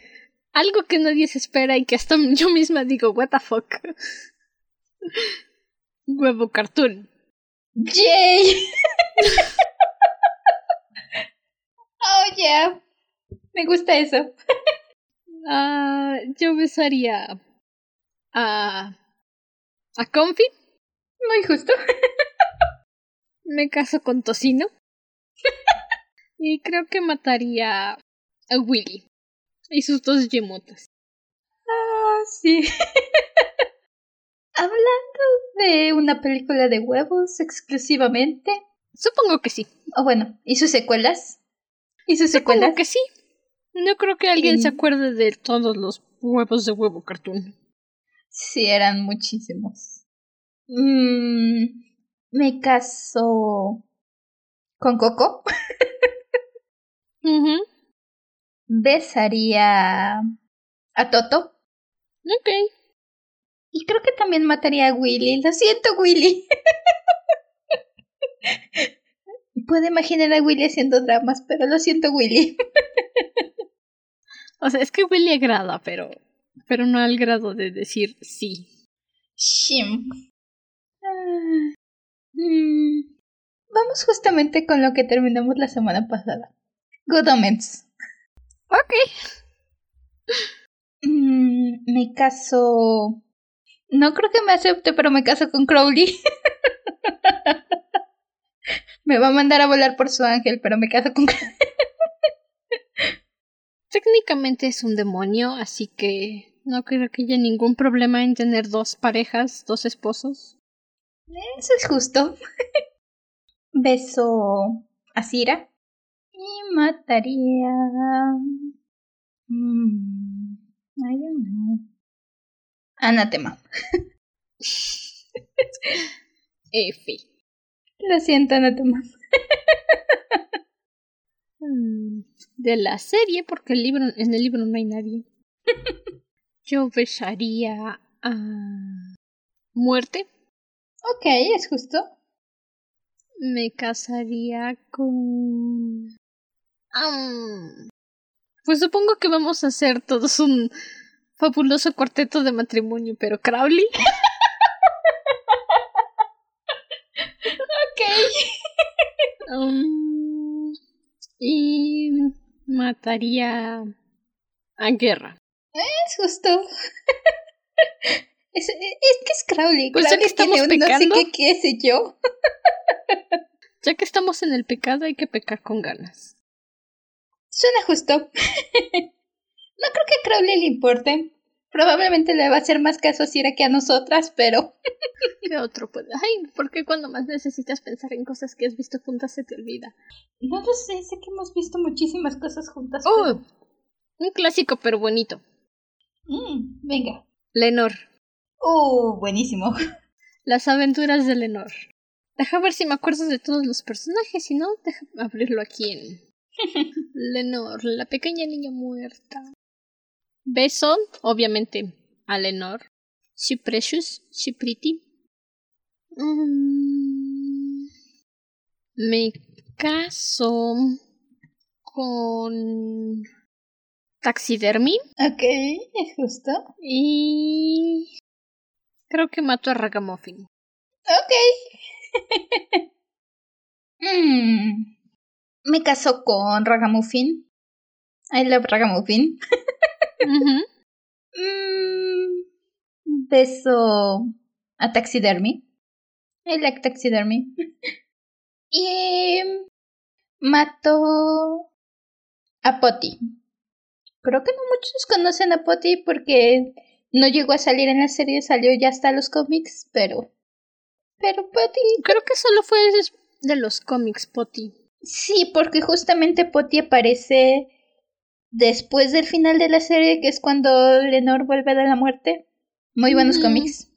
Algo que nadie se espera y que hasta yo misma digo, what the fuck. Huevo cartoon. ¡Yay! oh, yeah. Me gusta eso. Ah, yo besaría a. a Comfy. Muy justo. Me caso con Tocino. y creo que mataría a Willy y sus dos yemotas. Ah, sí. Hablando de una película de huevos exclusivamente. Supongo que sí. O bueno, ¿y sus secuelas? ¿Y sus secuelas? Supongo que sí. No creo que alguien se acuerde de todos los huevos de huevo cartoon. Sí, eran muchísimos. Mm, me caso con Coco. Besaría a Toto. Ok. Y creo que también mataría a Willy. Lo siento, Willy. Puedo imaginar a Willy haciendo dramas, pero lo siento, Willy. o sea, es que Willy agrada, pero, pero no al grado de decir sí. Shim. Mm, vamos justamente con lo que terminamos la semana pasada. Good Omens. Ok. Mm, me caso. No creo que me acepte, pero me caso con Crowley. me va a mandar a volar por su ángel, pero me caso con Crowley. Técnicamente es un demonio, así que no creo que haya ningún problema en tener dos parejas, dos esposos. Eso es justo. Beso a Cira. Y mataría. Mm, I don't know. Anatema. F. Lo siento, Anatema. De la serie, porque el libro, en el libro no hay nadie. Yo besaría a. Muerte. Ok, es justo. Me casaría con. pues supongo que vamos a hacer todos un fabuloso cuarteto de matrimonio, pero Crowley. ok. y mataría a Guerra. Es justo. Es, es, que es Crowley. Pues ya que estamos tiene un pecando, no sé qué, qué sé yo. ya que estamos en el pecado, hay que pecar con ganas. Suena justo. no creo que a Crowley le importe. Probablemente le va a hacer más caso a Cira que a nosotras, pero. ¿Qué otro puede? Ay, ¿por qué cuando más necesitas pensar en cosas que has visto juntas se te olvida? No lo sé, sé que hemos visto muchísimas cosas juntas. ¡Oh! pero- Un clásico pero bonito. Mm, venga. Lenor. Uh, buenísimo. Las aventuras de Lenor. Deja ver si me acuerdo de todos los personajes, si no, deja abrirlo aquí en Lenor, la pequeña niña muerta. Beso, obviamente, a Lenor. She precious, she pretty. Mm, me caso con Taxidermy Ok, es justo. y creo que mato a Ragamuffin. Ok. Mm, Me caso con Ragamuffin. I love Ragamuffin. Mm, Beso a Taxidermy. I like Taxidermy. y mato a Potty. Creo que no muchos conocen a Potty porque no llegó a salir en la serie, salió ya hasta los cómics, pero... Pero Potty... Creo que solo fue de los cómics, Potty. Sí, porque justamente Potty aparece después del final de la serie, que es cuando Lenor vuelve de la muerte. Muy buenos Mm. cómics.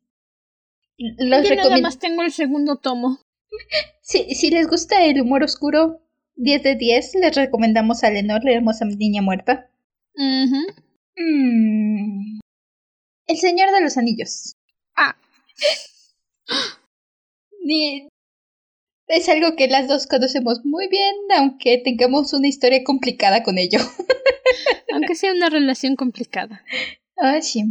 Los Yo nada más tengo el segundo tomo. Si, si les gusta el humor oscuro, 10 de 10, les recomendamos a Lenor, la hermosa niña muerta. Ujú. Mm. El Señor de los Anillos. Ah. Ni- Es algo que las dos conocemos muy bien, aunque tengamos una historia complicada con ello. Aunque sea una relación complicada. Ah, sí.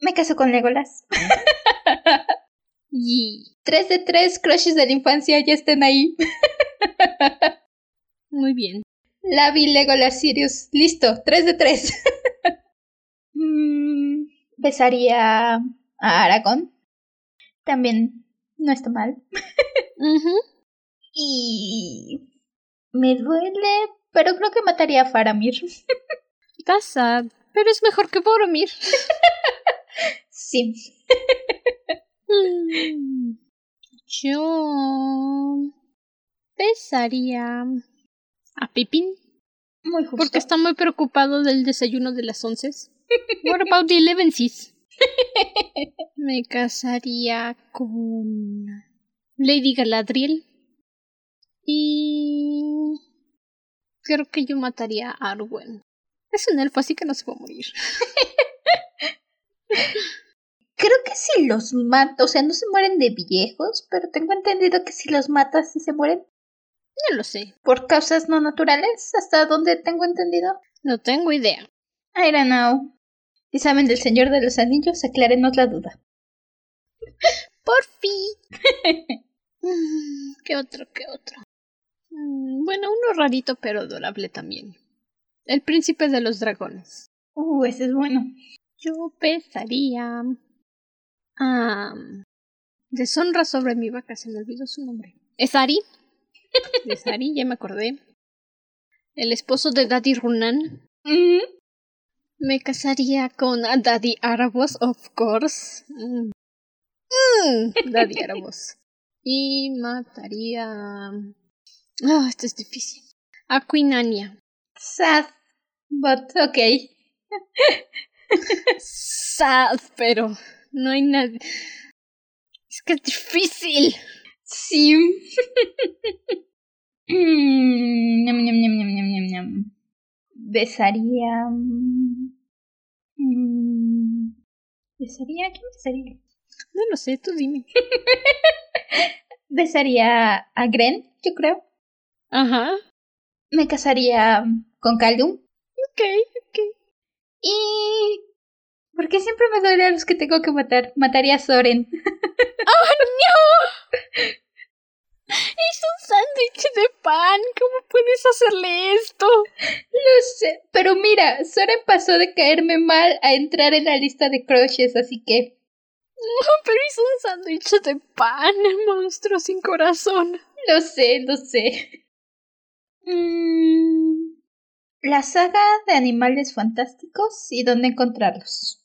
Me caso con Legolas. Y 3 de 3 crushes de la infancia ya estén ahí. muy bien. Lavi, Legolas, Sirius. Listo, 3 de 3. Mm, besaría a Aragón. También no está mal. Ujú. Y me duele, pero creo que mataría a Faramir. That's sad, pero es mejor que Boromir. Sí. Mm. Yo besaría a Pippin Muy justo. porque está muy preocupado del desayuno de las once. What about the elevensies? Me casaría con Lady Galadriel y creo que yo mataría a Arwen. Es un elfo, así que no se va a morir. Creo que si los mata, o sea, no se mueren de viejos, pero tengo entendido que si los matas sí se mueren. No lo sé. ¿Por causas no naturales? ¿Hasta donde tengo entendido? No tengo idea. I don't know. Si saben del Señor de los Anillos, aclárenos la duda. Por fin. ¿Qué otro? ¿Qué otro? Mm, Bueno, uno rarito pero adorable también. El príncipe de los dragones. Uh, ese es bueno. Yo pesaría. Ah, deshonra sobre mi vaca, se me olvidó su nombre. ¿Es Ari? Es Ari, ya me acordé. El esposo de Daddy Runan. Mm, Me casaría con Daddy Arabos, of course. Mm. Mm, Daddy Arabos. Y mataría. Ah, esto es difícil. A sad, but okay. Sad, pero no hay nadie. Es que es difícil. Sí. Mm. Besaría. Mm, ¿Besaría? ¿Quién besaría? No lo sé, tú dime. Besaría a Gren, yo creo. Ajá. Me casaría con Caldum. Ok, ok. Y. Porque siempre me duele a los que tengo que matar. Mataría a Soren. ¡Oh, no! Es un sándwich de pan. ¿Cómo puedes hacerle esto? Lo sé. Pero mira, Soren pasó de caerme mal a entrar en la lista de crushes, así que. No, pero es un sándwich de pan, monstruo sin corazón. Lo sé, lo sé. Mm, la saga de animales fantásticos y dónde encontrarlos.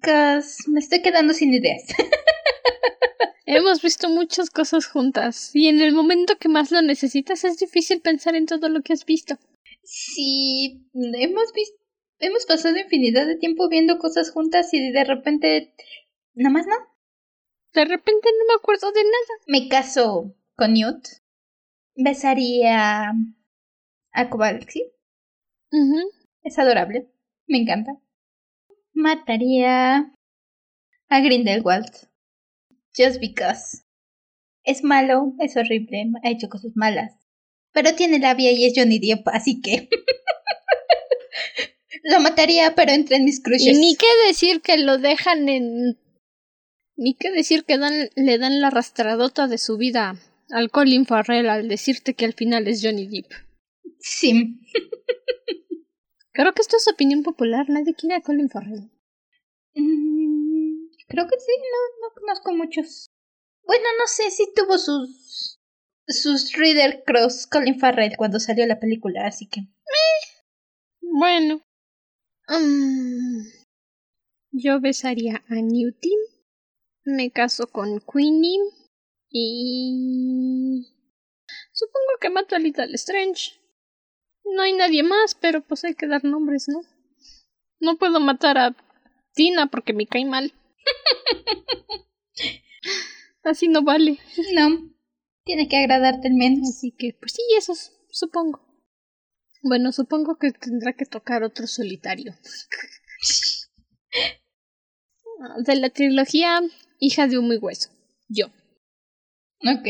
Cause me estoy quedando sin ideas. Hemos visto muchas cosas juntas y en el momento que más lo necesitas es difícil pensar en todo lo que has visto. Sí, hemos visto, hemos pasado infinidad de tiempo viendo cosas juntas y de repente, nada más no. De repente no me acuerdo de nada. Me caso con Newt. Besaría a Kowalski. Ujú. Es adorable. Me encanta. Mataría a Grindelwald. Just because. Es malo, es horrible, ha hecho cosas malas. Pero tiene labia y es Johnny Depp, así que. Lo mataría, pero entra en mis Y crushes. ni qué decir que lo dejan en. Ni qué decir que dan, le dan la arrastradota de su vida al Colin Farrell al decirte que al final es Johnny Depp. Sí. Creo que esto es opinión popular, nadie quiere a Colin Farrell. Mm, creo que sí, no, no conozco muchos. Bueno, no sé si tuvo sus. sus Reader Cross Colin Farrell cuando salió la película, así que. Bueno. Mm, yo besaría a Newty. Me caso con Queenie. Y. Supongo que mato a Little Strange. No hay nadie más, pero pues hay que dar nombres, ¿no? No puedo matar a Tina porque me cae mal. Así no vale. No. Tiene que agradarte al menos. Así que, pues sí, eso supongo. Bueno, supongo que tendrá que tocar otro solitario. De la trilogía Hija de Humo y Hueso. Yo. Ok.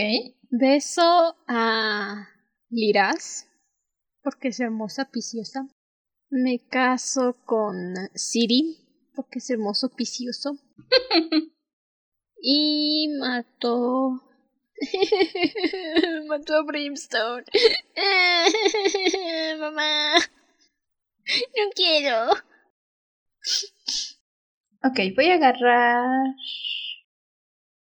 Beso a Liraz, porque es hermosa, piciosa. Me caso con Siri, porque es hermoso, picioso. y mato. Mató a Brimstone. Mamá. No quiero. Ok, voy a agarrar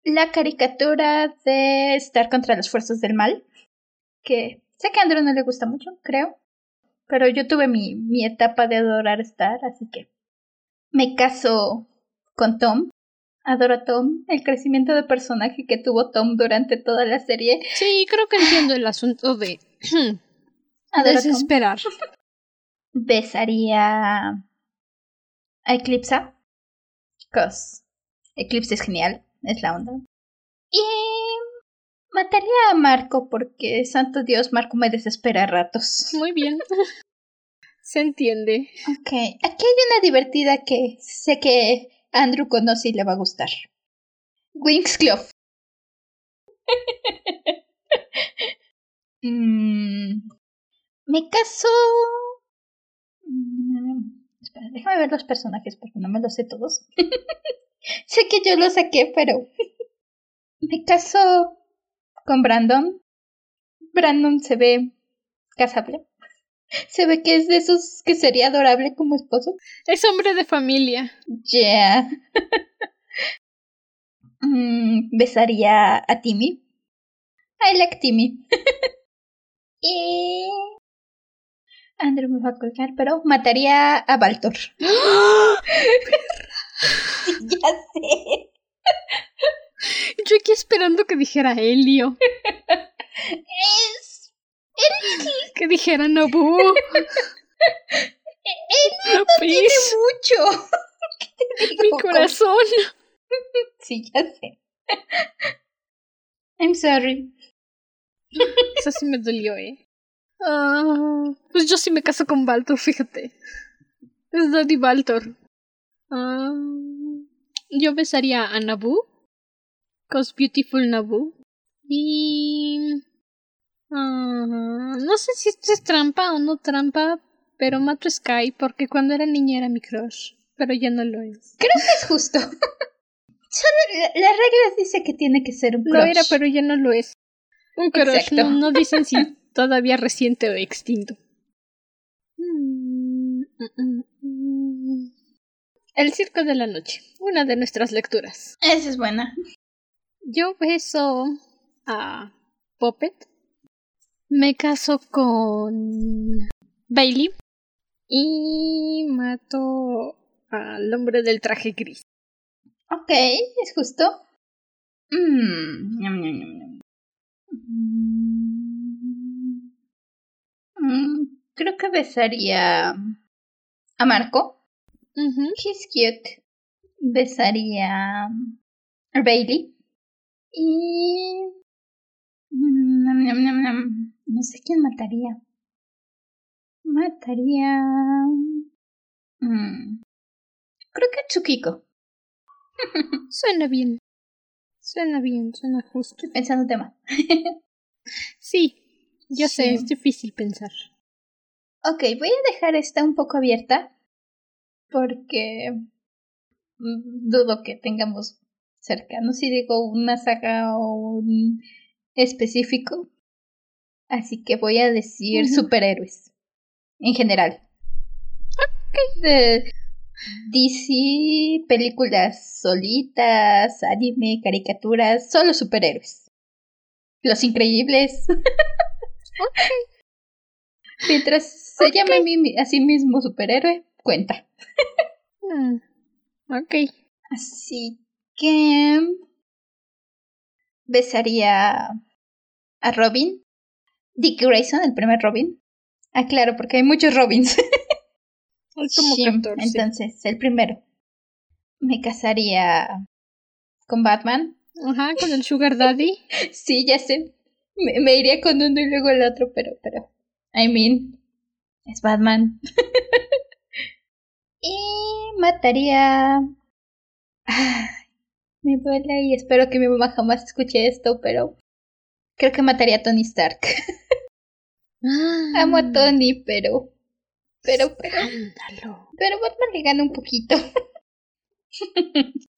la caricatura de Star contra las fuerzas del mal. Que sé que a Andrew no le gusta mucho, creo. Pero yo tuve mi, mi etapa de adorar Star, así que me caso con Tom. Adoro a Tom, el crecimiento de personaje que tuvo Tom durante toda la serie. Sí, creo que entiendo el asunto de Adoro desesperar. Besaría a Eclipsa. Cause Eclipse es genial, es la onda. Y mataría a Marco porque, santo Dios, Marco me desespera a ratos. Muy bien. Se entiende. Ok, aquí hay una divertida que sé que Andrew conoce y le va a gustar. Winx Club. Mm, me caso. Mm, espera, déjame ver los personajes porque no me los sé todos. sé que yo los saqué, pero. me caso con Brandon. Brandon se ve casable. Se ve que es de esos que sería adorable como esposo. Es hombre de familia. Yeah. Mm, besaría a Timmy. I like Timmy. y. Andrew me va a colgar, pero mataría a Baltor. ya sé. Yo aquí esperando que dijera Helio. Que dijera Nobu. Él No, tiene mucho. ¿Qué te Mi corazón. Sí, ya sé. I'm sorry. Eso sí me dolió, eh. Ah, pues yo sí me caso con Baltor, fíjate. Es Daddy Baltor. Ah, yo besaría a Nabu. Cause Beautiful Nabu. Y. ah, no sé si esto es trampa o no trampa, pero mato a Sky porque cuando era niña era mi crush. Pero ya no lo es. Creo que es justo. Solo la, la regla dice que tiene que ser un Lo crush. era, pero ya no lo es. Un crush, no, no dicen si todavía reciente o extinto. Mm, mm, mm, mm. El circo de la noche, una de nuestras lecturas. Esa es buena. Yo beso a Puppet. Me caso con Bailey. Y mato al hombre del traje gris. Ok, es justo. Mm. Mm, mm, creo que besaría a Marco. Ujú. He's cute. Besaría a Bailey. Y... mm, No sé quién mataría. Mataría... mm, Creo que a Tsukiko. Suena bien. Suena bien, suena justo. Estoy pensando tema. Sí, yo sé, es difícil pensar. Ok, voy a dejar esta un poco abierta porque mm, dudo que tengamos cercano si digo una saga o un específico. Así que voy a decir superhéroes en general. De DC, películas solitas, anime, caricaturas, solo superhéroes. Los increíbles. Mientras se llame a, mí- a sí mismo superhéroe, cuenta. Mm, ok. Así que besaría a Robin. Dick Grayson, el primer Robin. Ah, claro, porque hay muchos Robins. Hay como Sí, 14. Entonces, el primero. Me casaría con Batman. Ajá, con el Sugar Daddy. Sí, ya sé. Me, me iría con uno y luego el otro, pero, pero. I mean, es Batman. y mataría. Me duele y espero que mi mamá jamás escuche esto, pero. Creo que mataría a Tony Stark. Ah, Amo a Tony, pero. Pero, pero. Escándalo. Pero Batman le gana un poquito.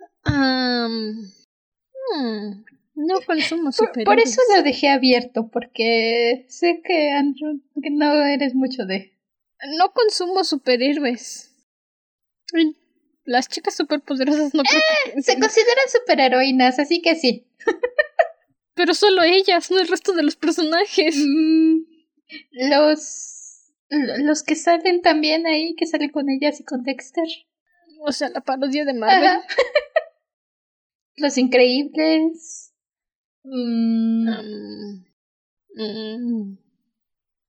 Hmm, no consumo Por, superhéroes. por eso lo dejé abierto, porque sé que Andrew, que no eres mucho de. No consumo superhéroes. Las chicas superpoderosas no que... Se consideran superheroínas, así que sí. Pero solo ellas, no el resto de los personajes. Mm, los. Los que salen también ahí, que salen con ellas y con Dexter. O sea, la parodia de Marvel. Los increíbles. Mm, Am, mm,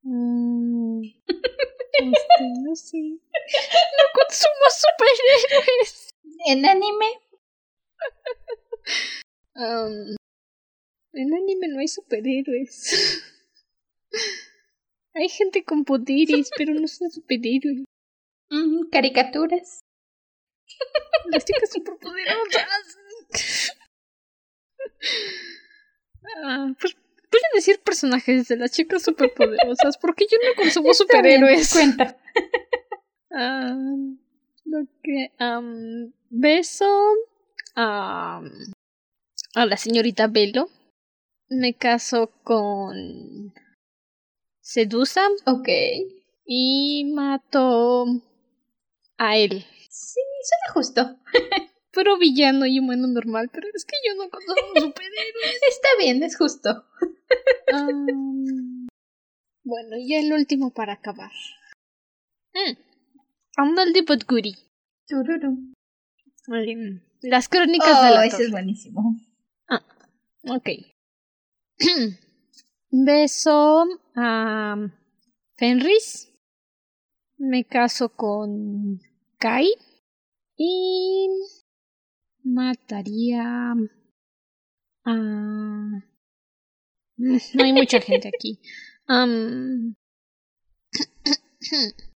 mm, este, no sé. No consumo superhéroes. en anime. Am, en anime no hay superhéroes. Hay gente con poderes, pero no son superhéroes. mm, caricaturas. Las chicas superpoderosas. Ah, pues, voy a decir personajes de las chicas superpoderosas porque yo no consumo superhéroes. cuenta. Um, okay, um, beso a, a la señorita Velo. Me caso con Sedusa. Ok. Y mato a él. Sí, suena justo. Pero villano y humano normal, pero es que yo no conozco superhéroes. Está bien, es justo. Um, bueno, y el último para acabar. Mm. Podguri. Tururu. Um, Las crónicas de Oh, la ese es buenísimo. Ok. Beso a Fenris. Me caso con Kai. Y mataría a... No hay mucha gente aquí.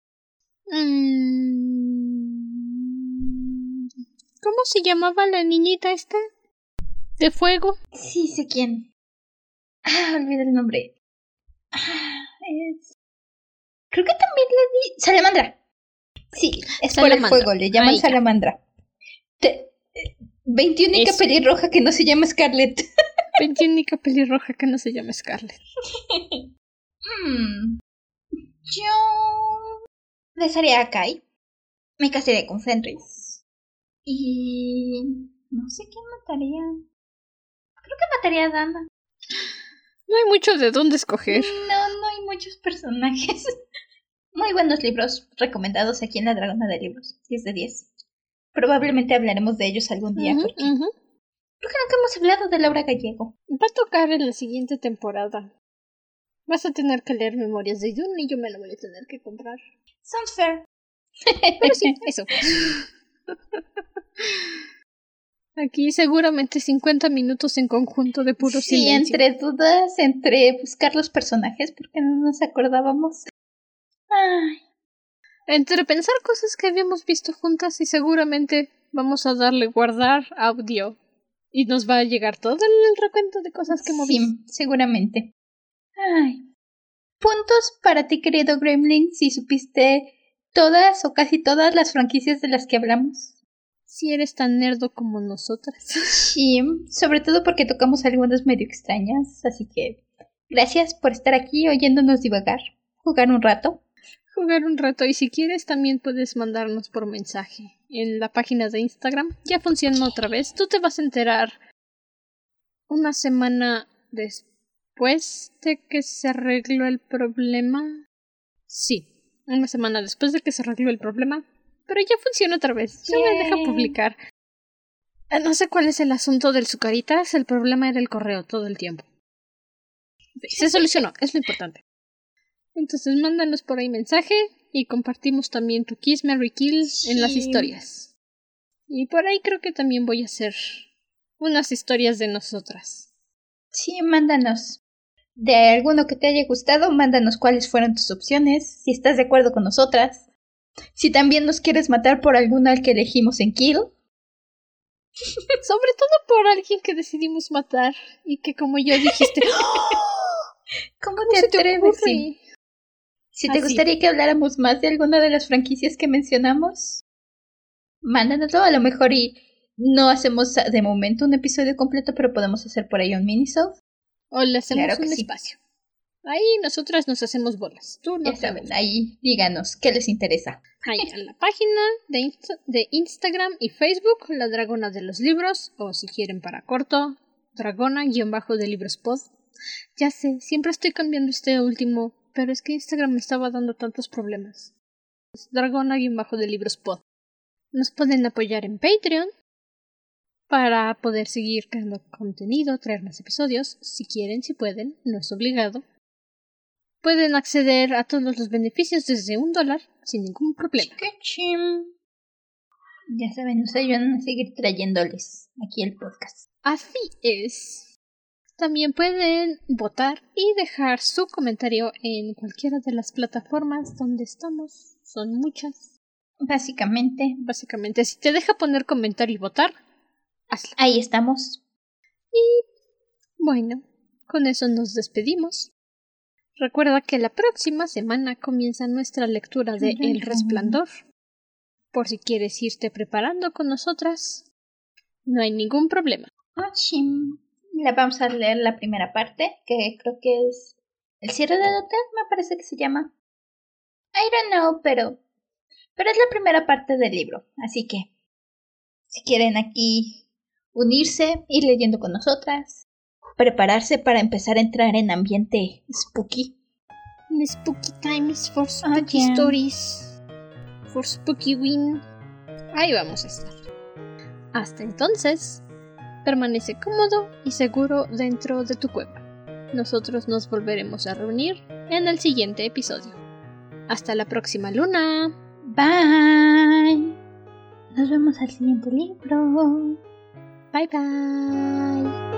Mm, ¿Cómo se llamaba la niñita esta? ¿De fuego? Sí, sé quién. Ah, olvidé el nombre. Ah, es... Creo que también le di... Salamandra. Sí, es por el Salamandra. fuego, le llaman Ahí salamandra. Te... 21 Eso. pelirroja que no se llama Scarlett. Veintiúnica pelirroja que no se llama Scarlett. Hmm. Yo besaría a Kai. Me casaría con Fenris. Y no sé quién mataría. Creo que mataría a Dana. No hay mucho de dónde escoger. No, no hay muchos personajes. Muy buenos libros recomendados aquí en la Dragona de Libros. 10 de 10. Probablemente hablaremos de ellos algún día Ujú, porque creo que nunca hemos hablado de Laura Gallego. Va a tocar en la siguiente temporada. Vas a tener que leer Memorias de Dune y yo me la voy a tener que comprar. Sounds fair. Pero sí, eso. Aquí seguramente 50 minutos en conjunto de puro sí, silencio. entre dudas, entre buscar los personajes porque no nos acordábamos. Ay, Entre pensar cosas que habíamos visto juntas y seguramente vamos a darle guardar audio. Y nos va a llegar todo el recuento de cosas que hemos sí, seguramente. Ay. Puntos para ti, querido Gremlin, si supiste todas o casi todas las franquicias de las que hablamos. Si eres tan nerdo como nosotras. Sí, sobre todo porque tocamos algunas medio extrañas, así que gracias por estar aquí oyéndonos divagar, jugar un rato. jugar un rato y si quieres también puedes mandarnos por mensaje en la página de Instagram. Ya funciona otra vez. Tú te vas a enterar una semana después de que se arregló el problema. Sí, una semana después de que se arregló el problema. Pero ya funciona otra vez. Ya me deja Yay. publicar. Eh, No sé cuál es el asunto del sucaritas. El problema era el correo todo el tiempo. Se solucionó, es lo importante. Entonces mándanos por ahí mensaje y compartimos también tu Kiss Mary Kill en las historias. Y por ahí creo que también voy a hacer unas historias de nosotras. Sí, mándanos. De alguno que te haya gustado, mándanos cuáles fueron tus opciones, si estás de acuerdo con nosotras. Si también nos quieres matar por alguna al que elegimos en Kill. Sobre todo por alguien que decidimos matar y que como yo dijiste, ¿Cómo ¿cómo te atreves? Sí. Si te Así. gustaría que habláramos más de alguna de las franquicias que mencionamos, mándanoslo a lo mejor y no hacemos de momento un episodio completo, pero podemos hacer por ahí un minisode. O le hacemos Claro un sí. espacio. Ahí nosotras nos hacemos bolas. Tú no Ya te saben, ahí díganos qué les interesa. Ahí en la página de, Insta- de Instagram y Facebook, La Dragona de los Libros, o si quieren para corto, Dragona-de Libros Pod. Ya sé, siempre estoy cambiando este último, pero es que Instagram me estaba dando tantos problemas. Dragona-de Libros Pod. Nos pueden apoyar en Patreon para poder seguir creando contenido, traer más episodios, si quieren, si pueden, no es obligado. Pueden acceder a todos los beneficios desde un dólar sin ningún problema. Ya saben, nos ayudan a seguir trayéndoles aquí el podcast. Así es. También pueden votar y dejar su comentario en cualquiera de las plataformas donde estamos. Son muchas. Básicamente, Básicamente, si te deja poner comentario y votar, hazlo. ahí estamos. Bueno, con eso nos despedimos. Recuerda que la próxima semana comienza nuestra lectura de El Resplandor. Por si quieres irte preparando con nosotras, no hay ningún problema. Ah, La vamos a leer la primera parte, que creo que es El cierre del hotel, me parece que se llama. I don't know, pero. Pero es la primera parte del libro, así que. Si quieren aquí unirse, ir leyendo con nosotras, prepararse para empezar a entrar en ambiente spooky. Spooky times for spooky stories. For spooky win. Ahí vamos a estar. Hasta entonces, permanece cómodo y seguro dentro de tu cueva. Nosotros nos volveremos a reunir en el siguiente episodio. Hasta la próxima luna. Bye. Nos vemos al siguiente libro. Bye bye.